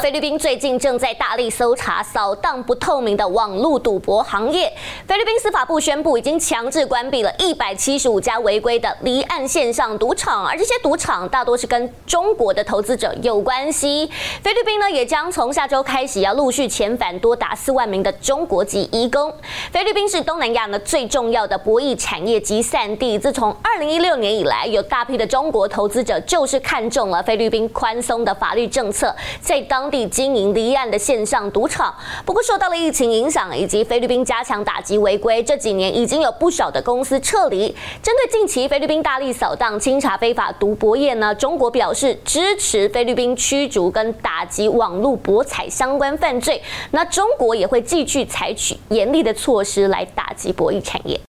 菲律宾最近正在大力搜查扫荡不透明的网络赌博行业。菲律宾司法部宣布，已经强制关闭了一百七十五家违规的离岸线上赌场，而这些赌场大多是跟中国的投资者有关系。菲律宾呢，也将从下周开始要陆续遣返多达四万名的中国籍移工。菲律宾是东南亚呢最重要的博弈产业集散地，自从二零一六年以来，有大批的中国投资者就是看中了菲律宾宽松的法律政策，在当地经营离岸的线上赌场，不过受到了疫情影响，以及菲律宾加强打击违规，这几年已经有不少的公司撤离。针对近期菲律宾大力扫荡、清查非法赌博业呢，中国表示支持菲律宾驱逐跟打击网络博彩相关犯罪。那中国也会继续采取严厉的措施来打击博弈产业。